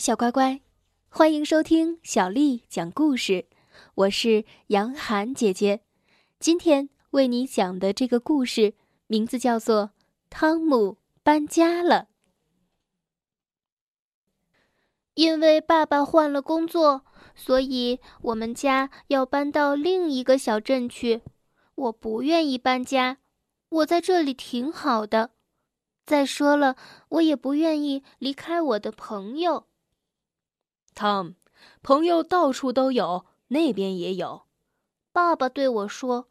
小乖乖，欢迎收听小丽讲故事。我是杨涵姐姐，今天为你讲的这个故事名字叫做《汤姆搬家了》。因为爸爸换了工作，所以我们家要搬到另一个小镇去。我不愿意搬家，我在这里挺好的。再说了，我也不愿意离开我的朋友。Tom，朋友到处都有，那边也有。爸爸对我说：“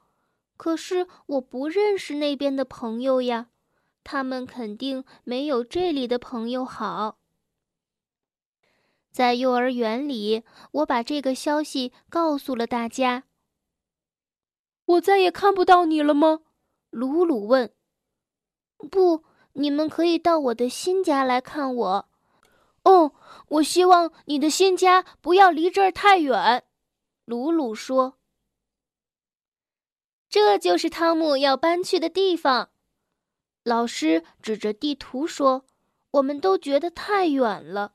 可是我不认识那边的朋友呀，他们肯定没有这里的朋友好。”在幼儿园里，我把这个消息告诉了大家。我再也看不到你了吗？鲁鲁问。不，你们可以到我的新家来看我。哦，我希望你的新家不要离这儿太远。鲁鲁说。这就是汤姆要搬去的地方。老师指着地图说：“我们都觉得太远了。”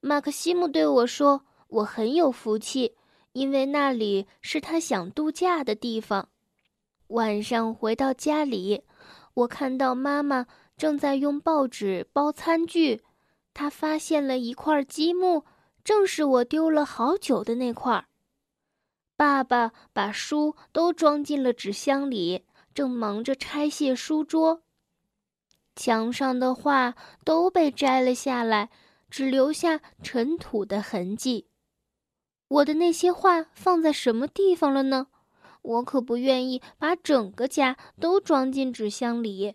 马克西姆对我说：“我很有福气。”因为那里是他想度假的地方。晚上回到家里，我看到妈妈正在用报纸包餐具。他发现了一块积木，正是我丢了好久的那块。爸爸把书都装进了纸箱里，正忙着拆卸书桌。墙上的画都被摘了下来，只留下尘土的痕迹。我的那些画放在什么地方了呢？我可不愿意把整个家都装进纸箱里。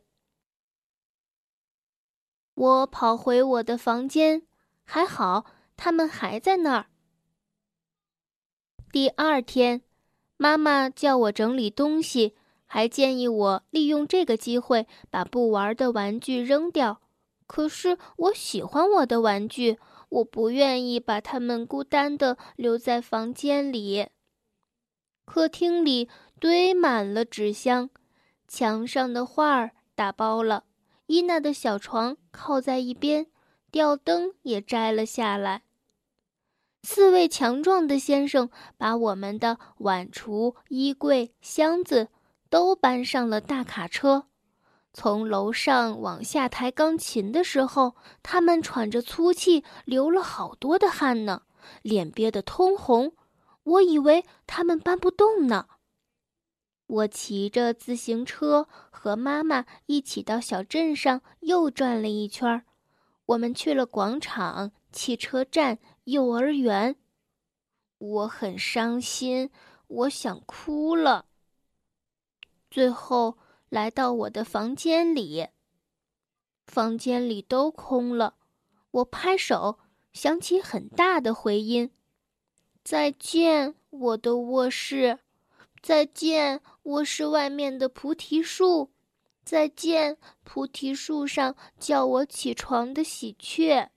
我跑回我的房间，还好他们还在那儿。第二天，妈妈叫我整理东西，还建议我利用这个机会把不玩的玩具扔掉。可是我喜欢我的玩具。我不愿意把他们孤单的留在房间里。客厅里堆满了纸箱，墙上的画儿打包了，伊娜的小床靠在一边，吊灯也摘了下来。四位强壮的先生把我们的碗橱、衣柜、箱子都搬上了大卡车。从楼上往下抬钢琴的时候，他们喘着粗气，流了好多的汗呢，脸憋得通红。我以为他们搬不动呢。我骑着自行车和妈妈一起到小镇上又转了一圈儿。我们去了广场、汽车站、幼儿园。我很伤心，我想哭了。最后。来到我的房间里，房间里都空了。我拍手，响起很大的回音。再见，我的卧室；再见，卧室外面的菩提树；再见，菩提树上叫我起床的喜鹊。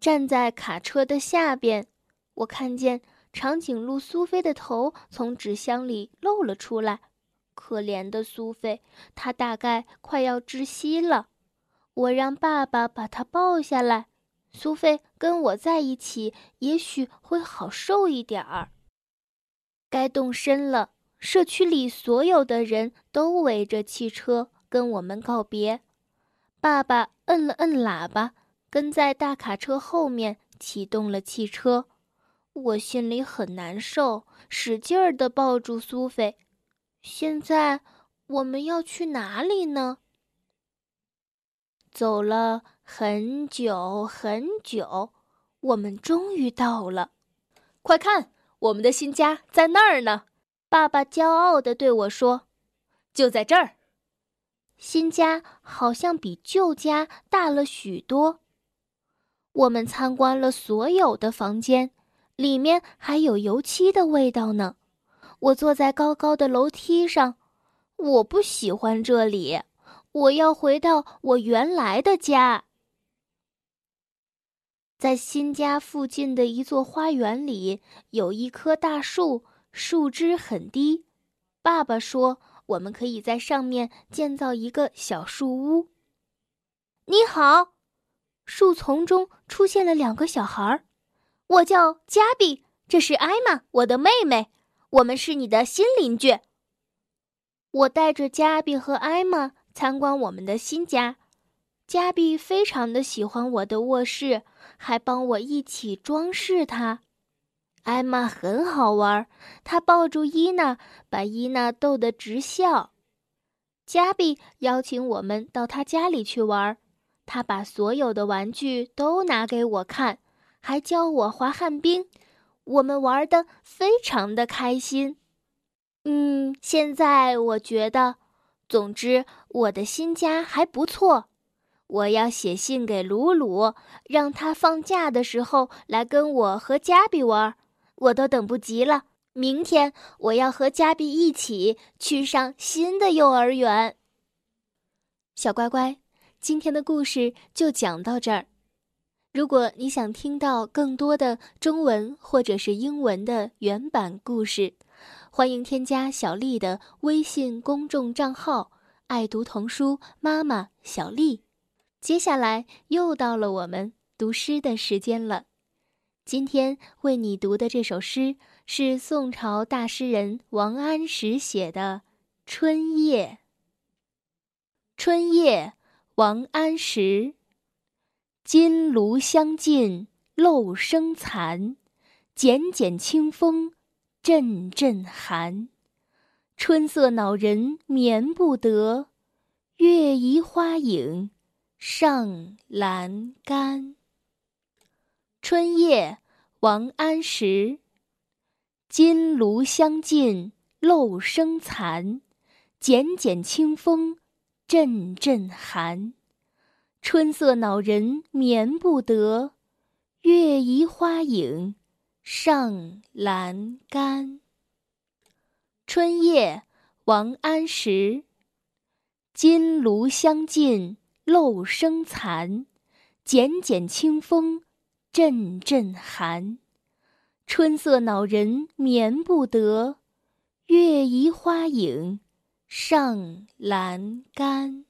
站在卡车的下边，我看见长颈鹿苏菲的头从纸箱里露了出来。可怜的苏菲，她大概快要窒息了。我让爸爸把她抱下来。苏菲跟我在一起，也许会好受一点儿。该动身了。社区里所有的人都围着汽车跟我们告别。爸爸摁了摁喇叭，跟在大卡车后面启动了汽车。我心里很难受，使劲儿地抱住苏菲。现在我们要去哪里呢？走了很久很久，我们终于到了。快看，我们的新家在那儿呢！爸爸骄傲地对我说：“就在这儿。”新家好像比旧家大了许多。我们参观了所有的房间，里面还有油漆的味道呢。我坐在高高的楼梯上，我不喜欢这里，我要回到我原来的家。在新家附近的一座花园里，有一棵大树，树枝很低。爸爸说，我们可以在上面建造一个小树屋。你好，树丛中出现了两个小孩儿。我叫加比，这是艾玛，我的妹妹。我们是你的新邻居。我带着加比和艾玛参观我们的新家。加比非常的喜欢我的卧室，还帮我一起装饰它。艾玛很好玩，她抱住伊娜，把伊娜逗得直笑。加比邀请我们到他家里去玩，他把所有的玩具都拿给我看，还教我滑旱冰。我们玩的非常的开心。嗯，现在我觉得，总之我的新家还不错。我要写信给鲁鲁，让他放假的时候来跟我和加比玩，我都等不及了。明天我要和加比一起去上新的幼儿园。小乖乖，今天的故事就讲到这儿。如果你想听到更多的中文或者是英文的原版故事，欢迎添加小丽的微信公众账号“爱读童书妈妈小丽”。接下来又到了我们读诗的时间了。今天为你读的这首诗是宋朝大诗人王安石写的《春夜》。春夜，王安石。金炉香尽漏声残，剪剪清风阵阵寒。春色恼人眠不得，月移花影。上栏杆。春夜，王安石。金炉香尽漏声残，剪剪清风阵阵寒。春色恼人眠不得，月移花影上栏杆。春夜，王安石。金炉香尽。漏声残，剪剪清风阵阵寒。春色恼人眠不得，月移花影上栏杆。